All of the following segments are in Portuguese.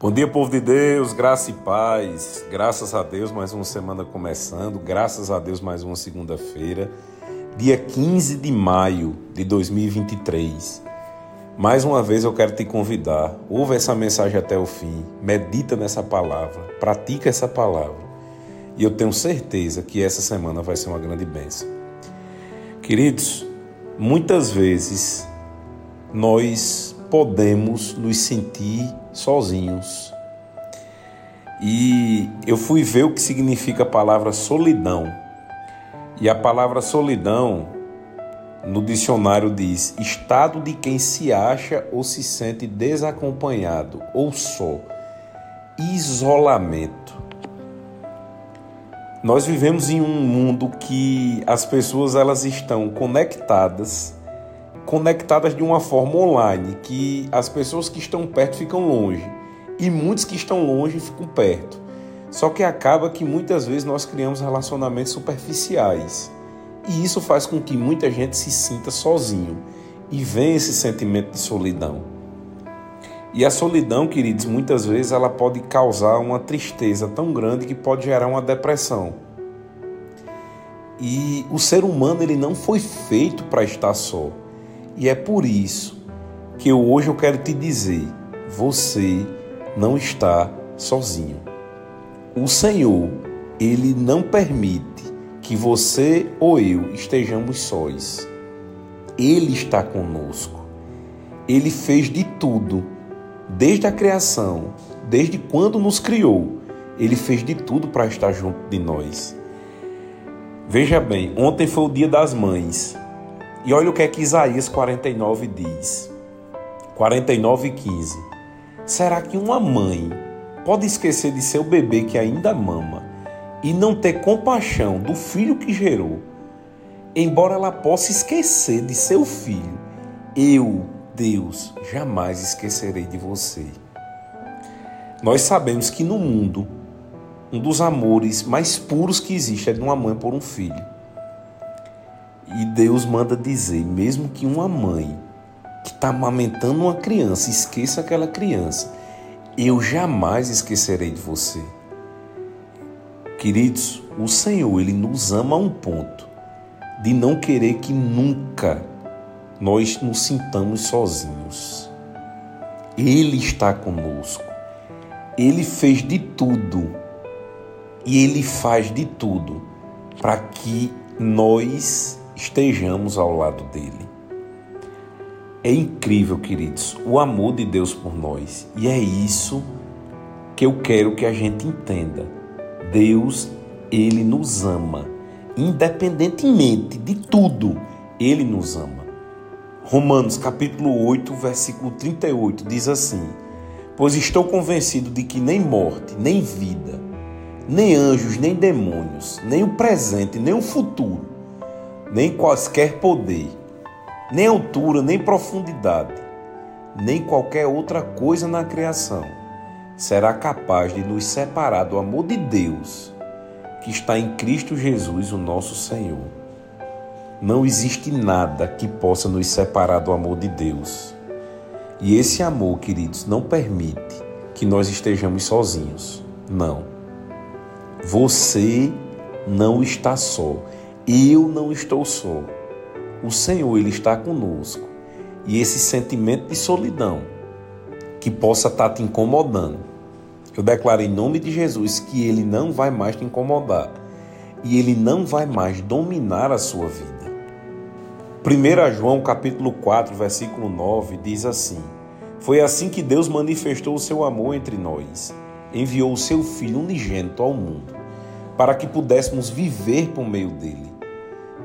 Bom dia, povo de Deus, graça e paz. Graças a Deus, mais uma semana começando. Graças a Deus, mais uma segunda-feira, dia 15 de maio de 2023. Mais uma vez eu quero te convidar, ouve essa mensagem até o fim, medita nessa palavra, pratica essa palavra. E eu tenho certeza que essa semana vai ser uma grande bênção. Queridos, muitas vezes nós podemos nos sentir sozinhos. E eu fui ver o que significa a palavra solidão. E a palavra solidão no dicionário diz estado de quem se acha ou se sente desacompanhado ou só, isolamento. Nós vivemos em um mundo que as pessoas elas estão conectadas conectadas de uma forma online, que as pessoas que estão perto ficam longe e muitos que estão longe ficam perto. Só que acaba que muitas vezes nós criamos relacionamentos superficiais. E isso faz com que muita gente se sinta sozinho e venha esse sentimento de solidão. E a solidão, queridos, muitas vezes ela pode causar uma tristeza tão grande que pode gerar uma depressão. E o ser humano ele não foi feito para estar só. E é por isso que hoje eu quero te dizer: você não está sozinho. O Senhor, ele não permite que você ou eu estejamos sós. Ele está conosco. Ele fez de tudo, desde a criação, desde quando nos criou. Ele fez de tudo para estar junto de nós. Veja bem, ontem foi o dia das mães. E olha o que é que Isaías 49 diz. 49 e 15. Será que uma mãe pode esquecer de seu bebê que ainda mama e não ter compaixão do filho que gerou? Embora ela possa esquecer de seu filho, eu, Deus, jamais esquecerei de você. Nós sabemos que no mundo, um dos amores mais puros que existe é de uma mãe por um filho. E Deus manda dizer, mesmo que uma mãe que está amamentando uma criança esqueça aquela criança, eu jamais esquecerei de você. Queridos, o Senhor, Ele nos ama a um ponto de não querer que nunca nós nos sintamos sozinhos. Ele está conosco. Ele fez de tudo e Ele faz de tudo para que nós estejamos ao lado dele. É incrível, queridos, o amor de Deus por nós. E é isso que eu quero que a gente entenda. Deus, ele nos ama, independentemente de tudo, ele nos ama. Romanos capítulo 8, versículo 38 diz assim: Pois estou convencido de que nem morte, nem vida, nem anjos, nem demônios, nem o presente, nem o futuro, nem quaisquer poder, nem altura, nem profundidade, nem qualquer outra coisa na criação será capaz de nos separar do amor de Deus que está em Cristo Jesus, o nosso Senhor. Não existe nada que possa nos separar do amor de Deus. E esse amor, queridos, não permite que nós estejamos sozinhos. Não. Você não está só. Eu não estou só. O Senhor, Ele está conosco. E esse sentimento de solidão que possa estar te incomodando, eu declaro em nome de Jesus que Ele não vai mais te incomodar e Ele não vai mais dominar a sua vida. 1 João capítulo 4, versículo 9 diz assim: Foi assim que Deus manifestou o seu amor entre nós, enviou o seu Filho unigênito ao mundo, para que pudéssemos viver por meio dele.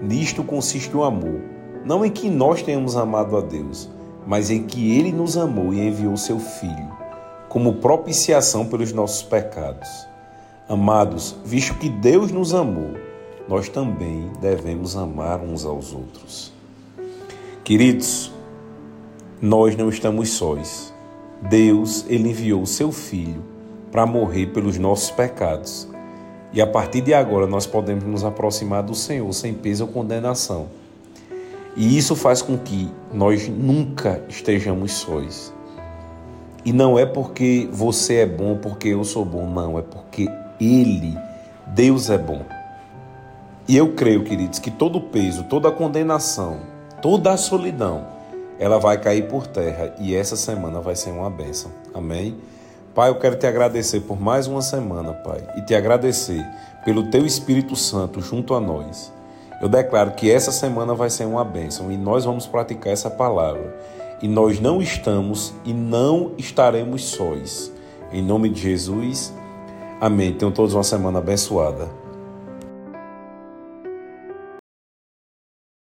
Nisto consiste o amor, não em que nós tenhamos amado a Deus, mas em que Ele nos amou e enviou seu Filho, como propiciação pelos nossos pecados. Amados, visto que Deus nos amou, nós também devemos amar uns aos outros. Queridos, nós não estamos sós. Deus, Ele enviou o seu Filho para morrer pelos nossos pecados e a partir de agora nós podemos nos aproximar do Senhor sem peso ou condenação. E isso faz com que nós nunca estejamos sós. E não é porque você é bom, porque eu sou bom, não, é porque Ele, Deus é bom. E eu creio, queridos, que todo peso, toda condenação, toda a solidão, ela vai cair por terra e essa semana vai ser uma bênção. Amém? Pai, eu quero te agradecer por mais uma semana, Pai, e te agradecer pelo teu Espírito Santo junto a nós. Eu declaro que essa semana vai ser uma bênção e nós vamos praticar essa palavra. E nós não estamos e não estaremos sós. Em nome de Jesus. Amém. Tenham todos uma semana abençoada.